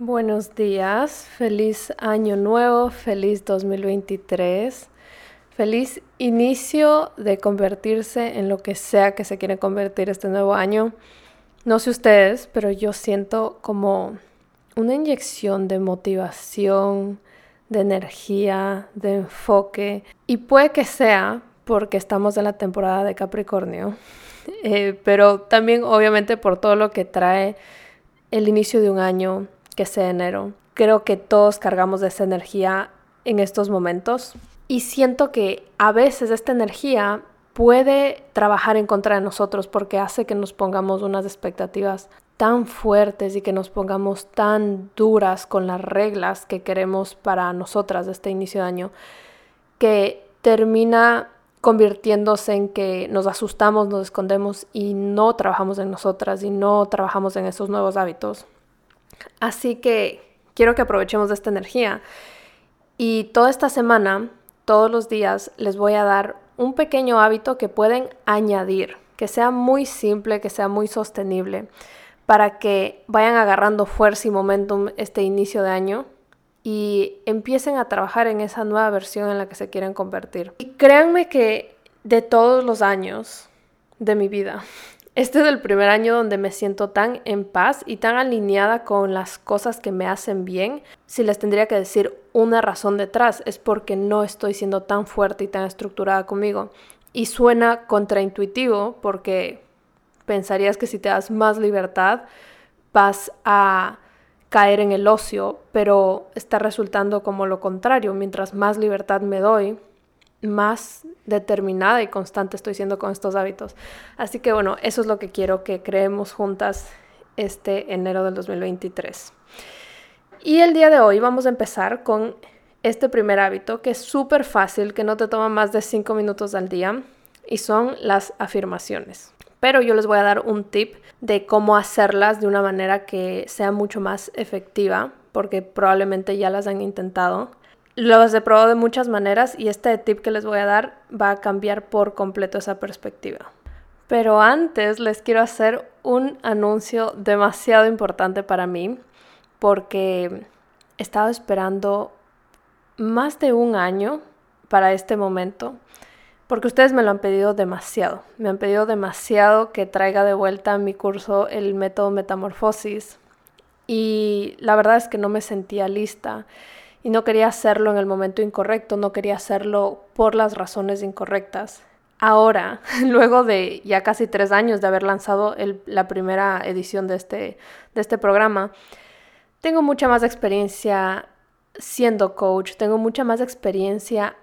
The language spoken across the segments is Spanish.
Buenos días, feliz año nuevo, feliz 2023, feliz inicio de convertirse en lo que sea que se quiere convertir este nuevo año. No sé ustedes, pero yo siento como una inyección de motivación, de energía, de enfoque, y puede que sea porque estamos en la temporada de Capricornio, eh, pero también obviamente por todo lo que trae el inicio de un año que sea enero. Creo que todos cargamos de esa energía en estos momentos y siento que a veces esta energía puede trabajar en contra de nosotros porque hace que nos pongamos unas expectativas tan fuertes y que nos pongamos tan duras con las reglas que queremos para nosotras de este inicio de año que termina convirtiéndose en que nos asustamos, nos escondemos y no trabajamos en nosotras y no trabajamos en esos nuevos hábitos. Así que quiero que aprovechemos de esta energía. Y toda esta semana, todos los días, les voy a dar un pequeño hábito que pueden añadir, que sea muy simple, que sea muy sostenible, para que vayan agarrando fuerza y momentum este inicio de año y empiecen a trabajar en esa nueva versión en la que se quieren convertir. Y créanme que de todos los años de mi vida, este es el primer año donde me siento tan en paz y tan alineada con las cosas que me hacen bien. Si les tendría que decir una razón detrás, es porque no estoy siendo tan fuerte y tan estructurada conmigo. Y suena contraintuitivo porque pensarías que si te das más libertad vas a caer en el ocio, pero está resultando como lo contrario. Mientras más libertad me doy, más determinada y constante estoy siendo con estos hábitos. Así que bueno, eso es lo que quiero que creemos juntas este enero del 2023. Y el día de hoy vamos a empezar con este primer hábito que es súper fácil, que no te toma más de 5 minutos al día y son las afirmaciones. Pero yo les voy a dar un tip de cómo hacerlas de una manera que sea mucho más efectiva, porque probablemente ya las han intentado los he probado de muchas maneras y este tip que les voy a dar va a cambiar por completo esa perspectiva. Pero antes les quiero hacer un anuncio demasiado importante para mí porque he estado esperando más de un año para este momento porque ustedes me lo han pedido demasiado. Me han pedido demasiado que traiga de vuelta mi curso el método metamorfosis y la verdad es que no me sentía lista y no quería hacerlo en el momento incorrecto, no quería hacerlo por las razones incorrectas. Ahora, luego de ya casi tres años de haber lanzado la primera edición de este, de este programa, tengo mucha más experiencia siendo coach, tengo mucha más experiencia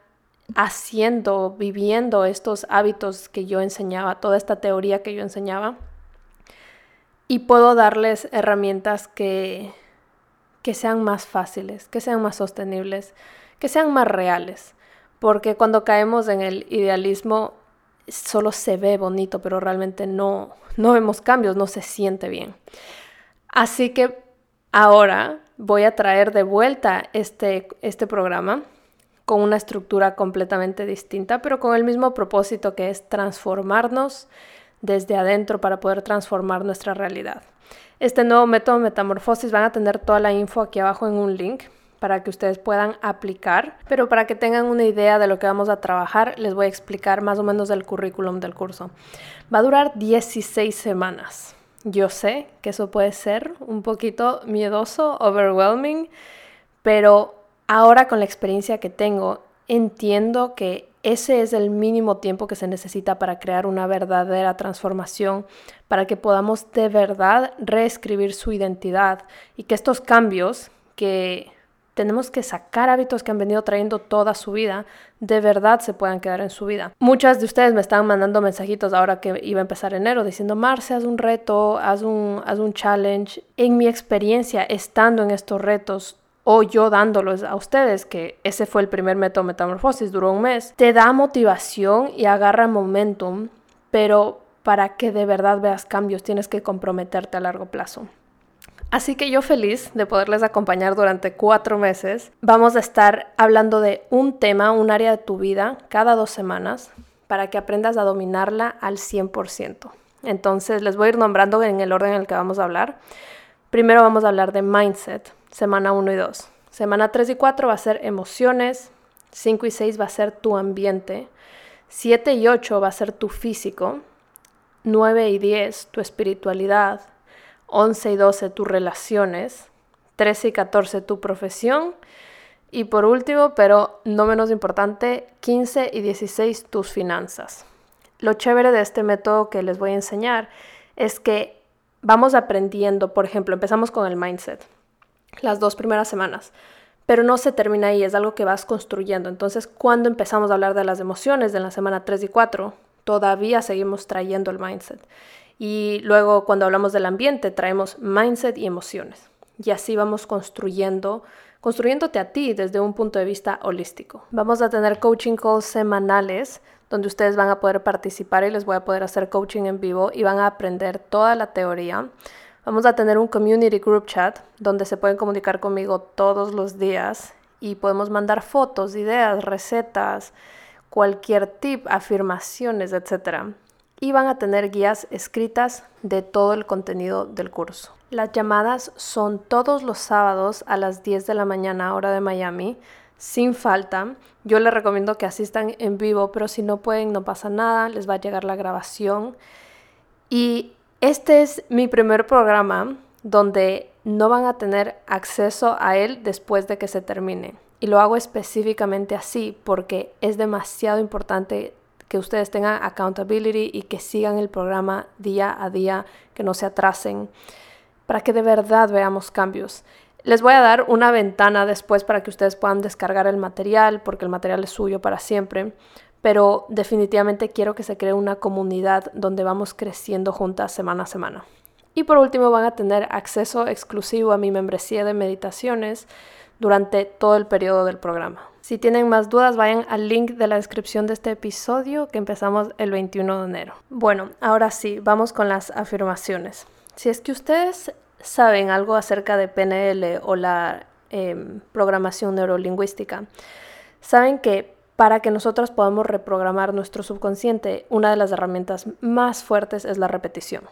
haciendo, viviendo estos hábitos que yo enseñaba, toda esta teoría que yo enseñaba. Y puedo darles herramientas que que sean más fáciles, que sean más sostenibles, que sean más reales. Porque cuando caemos en el idealismo solo se ve bonito, pero realmente no, no vemos cambios, no se siente bien. Así que ahora voy a traer de vuelta este, este programa con una estructura completamente distinta, pero con el mismo propósito que es transformarnos desde adentro para poder transformar nuestra realidad. Este nuevo método Metamorfosis van a tener toda la info aquí abajo en un link para que ustedes puedan aplicar, pero para que tengan una idea de lo que vamos a trabajar, les voy a explicar más o menos el currículum del curso. Va a durar 16 semanas. Yo sé que eso puede ser un poquito miedoso, overwhelming, pero ahora con la experiencia que tengo, entiendo que ese es el mínimo tiempo que se necesita para crear una verdadera transformación, para que podamos de verdad reescribir su identidad y que estos cambios que tenemos que sacar hábitos que han venido trayendo toda su vida, de verdad se puedan quedar en su vida. Muchas de ustedes me están mandando mensajitos ahora que iba a empezar enero diciendo, Marce, haz un reto, haz un, haz un challenge. En mi experiencia, estando en estos retos, o yo dándolos a ustedes, que ese fue el primer método metamorfosis, duró un mes, te da motivación y agarra momentum, pero para que de verdad veas cambios tienes que comprometerte a largo plazo. Así que yo feliz de poderles acompañar durante cuatro meses. Vamos a estar hablando de un tema, un área de tu vida, cada dos semanas, para que aprendas a dominarla al 100%. Entonces les voy a ir nombrando en el orden en el que vamos a hablar. Primero vamos a hablar de mindset, semana 1 y 2. Semana 3 y 4 va a ser emociones, 5 y 6 va a ser tu ambiente, 7 y 8 va a ser tu físico, 9 y 10 tu espiritualidad, 11 y 12 tus relaciones, 13 y 14 tu profesión y por último, pero no menos importante, 15 y 16 tus finanzas. Lo chévere de este método que les voy a enseñar es que vamos aprendiendo, por ejemplo, empezamos con el mindset las dos primeras semanas, pero no se termina ahí, es algo que vas construyendo. Entonces, cuando empezamos a hablar de las emociones de la semana 3 y 4, todavía seguimos trayendo el mindset. Y luego cuando hablamos del ambiente, traemos mindset y emociones. Y así vamos construyendo, construyéndote a ti desde un punto de vista holístico. Vamos a tener coaching calls semanales donde ustedes van a poder participar y les voy a poder hacer coaching en vivo y van a aprender toda la teoría. Vamos a tener un community group chat donde se pueden comunicar conmigo todos los días y podemos mandar fotos, ideas, recetas, cualquier tip, afirmaciones, etc. Y van a tener guías escritas de todo el contenido del curso. Las llamadas son todos los sábados a las 10 de la mañana hora de Miami sin falta. Yo les recomiendo que asistan en vivo, pero si no pueden, no pasa nada, les va a llegar la grabación. Y este es mi primer programa donde no van a tener acceso a él después de que se termine. Y lo hago específicamente así porque es demasiado importante que ustedes tengan accountability y que sigan el programa día a día, que no se atrasen, para que de verdad veamos cambios. Les voy a dar una ventana después para que ustedes puedan descargar el material, porque el material es suyo para siempre, pero definitivamente quiero que se cree una comunidad donde vamos creciendo juntas semana a semana. Y por último van a tener acceso exclusivo a mi membresía de meditaciones durante todo el periodo del programa. Si tienen más dudas, vayan al link de la descripción de este episodio que empezamos el 21 de enero. Bueno, ahora sí, vamos con las afirmaciones. Si es que ustedes saben algo acerca de PNL o la em, programación neurolingüística, saben que para que nosotros podamos reprogramar nuestro subconsciente, una de las herramientas más fuertes es la repetición.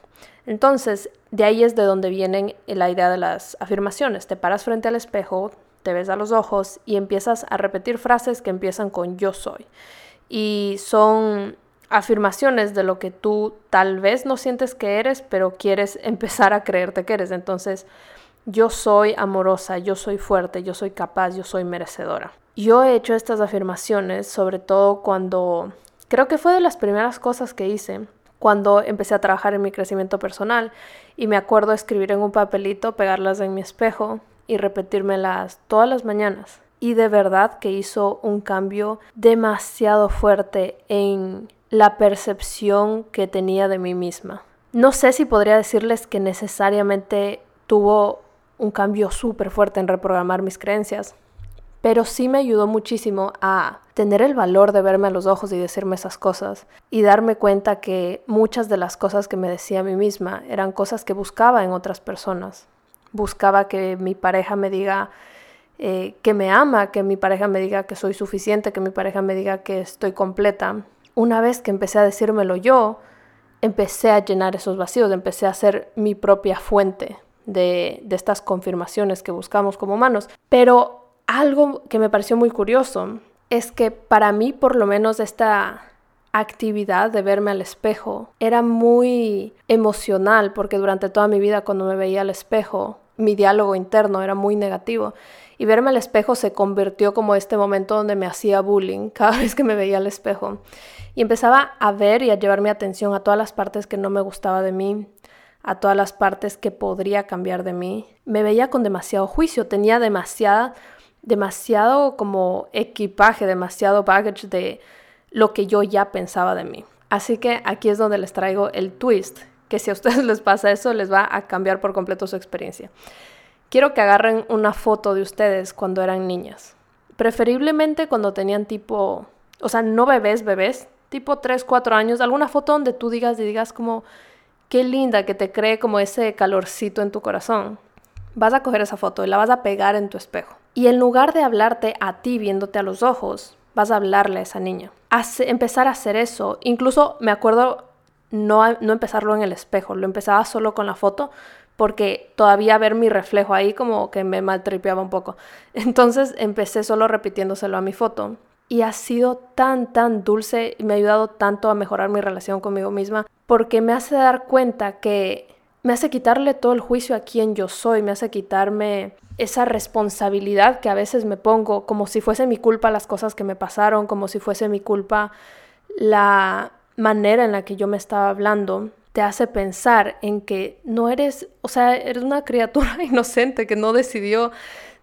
Entonces, de ahí es de donde viene la idea de las afirmaciones. Te paras frente al espejo, te ves a los ojos y empiezas a repetir frases que empiezan con yo soy. Y son afirmaciones de lo que tú tal vez no sientes que eres, pero quieres empezar a creerte que eres. Entonces, yo soy amorosa, yo soy fuerte, yo soy capaz, yo soy merecedora. Yo he hecho estas afirmaciones sobre todo cuando, creo que fue de las primeras cosas que hice, cuando empecé a trabajar en mi crecimiento personal y me acuerdo escribir en un papelito, pegarlas en mi espejo y repetírmelas todas las mañanas. Y de verdad que hizo un cambio demasiado fuerte en la percepción que tenía de mí misma. No sé si podría decirles que necesariamente tuvo un cambio súper fuerte en reprogramar mis creencias, pero sí me ayudó muchísimo a tener el valor de verme a los ojos y decirme esas cosas y darme cuenta que muchas de las cosas que me decía a mí misma eran cosas que buscaba en otras personas. Buscaba que mi pareja me diga eh, que me ama, que mi pareja me diga que soy suficiente, que mi pareja me diga que estoy completa una vez que empecé a decírmelo yo, empecé a llenar esos vacíos, empecé a ser mi propia fuente de, de estas confirmaciones que buscamos como humanos. Pero algo que me pareció muy curioso es que para mí por lo menos esta actividad de verme al espejo era muy emocional porque durante toda mi vida cuando me veía al espejo mi diálogo interno era muy negativo y verme al espejo se convirtió como este momento donde me hacía bullying cada vez que me veía al espejo y empezaba a ver y a llevar mi atención a todas las partes que no me gustaba de mí, a todas las partes que podría cambiar de mí. Me veía con demasiado juicio, tenía demasiada, demasiado como equipaje, demasiado baggage de lo que yo ya pensaba de mí. Así que aquí es donde les traigo el twist, que si a ustedes les pasa eso, les va a cambiar por completo su experiencia. Quiero que agarren una foto de ustedes cuando eran niñas. Preferiblemente cuando tenían tipo, o sea, no bebés, bebés, tipo 3, 4 años, alguna foto donde tú digas y digas como, qué linda, que te cree como ese calorcito en tu corazón. Vas a coger esa foto y la vas a pegar en tu espejo. Y en lugar de hablarte a ti viéndote a los ojos, vas a hablarle a esa niña. empezar a hacer eso. Incluso me acuerdo no, no empezarlo en el espejo, lo empezaba solo con la foto, porque todavía ver mi reflejo ahí como que me maltripeaba un poco. Entonces empecé solo repitiéndoselo a mi foto. Y ha sido tan, tan dulce y me ha ayudado tanto a mejorar mi relación conmigo misma porque me hace dar cuenta que me hace quitarle todo el juicio a quien yo soy, me hace quitarme esa responsabilidad que a veces me pongo como si fuese mi culpa las cosas que me pasaron, como si fuese mi culpa la manera en la que yo me estaba hablando te hace pensar en que no eres, o sea, eres una criatura inocente que no decidió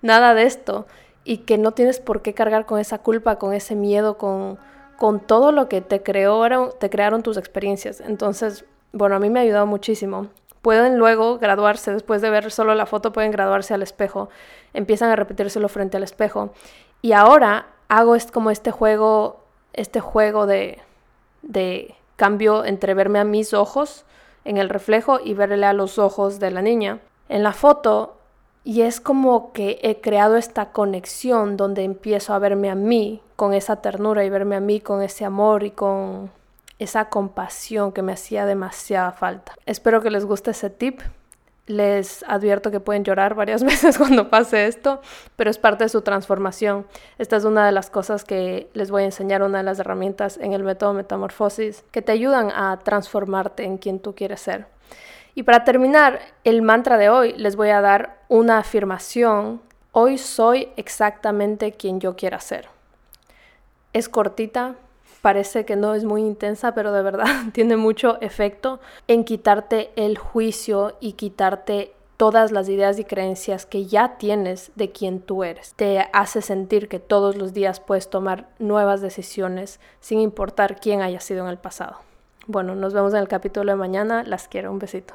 nada de esto y que no tienes por qué cargar con esa culpa, con ese miedo, con, con todo lo que te, creó, te crearon tus experiencias. Entonces, bueno, a mí me ha ayudado muchísimo. Pueden luego graduarse, después de ver solo la foto, pueden graduarse al espejo, empiezan a repetírselo frente al espejo. Y ahora hago es como este juego, este juego de, de cambio entre verme a mis ojos en el reflejo y verle a los ojos de la niña en la foto y es como que he creado esta conexión donde empiezo a verme a mí con esa ternura y verme a mí con ese amor y con esa compasión que me hacía demasiada falta. Espero que les guste ese tip. Les advierto que pueden llorar varias veces cuando pase esto, pero es parte de su transformación. Esta es una de las cosas que les voy a enseñar, una de las herramientas en el método Metamorfosis, que te ayudan a transformarte en quien tú quieres ser. Y para terminar el mantra de hoy, les voy a dar una afirmación. Hoy soy exactamente quien yo quiera ser. Es cortita, parece que no es muy intensa, pero de verdad tiene mucho efecto en quitarte el juicio y quitarte todas las ideas y creencias que ya tienes de quien tú eres. Te hace sentir que todos los días puedes tomar nuevas decisiones sin importar quién haya sido en el pasado. Bueno, nos vemos en el capítulo de mañana. Las quiero. Un besito.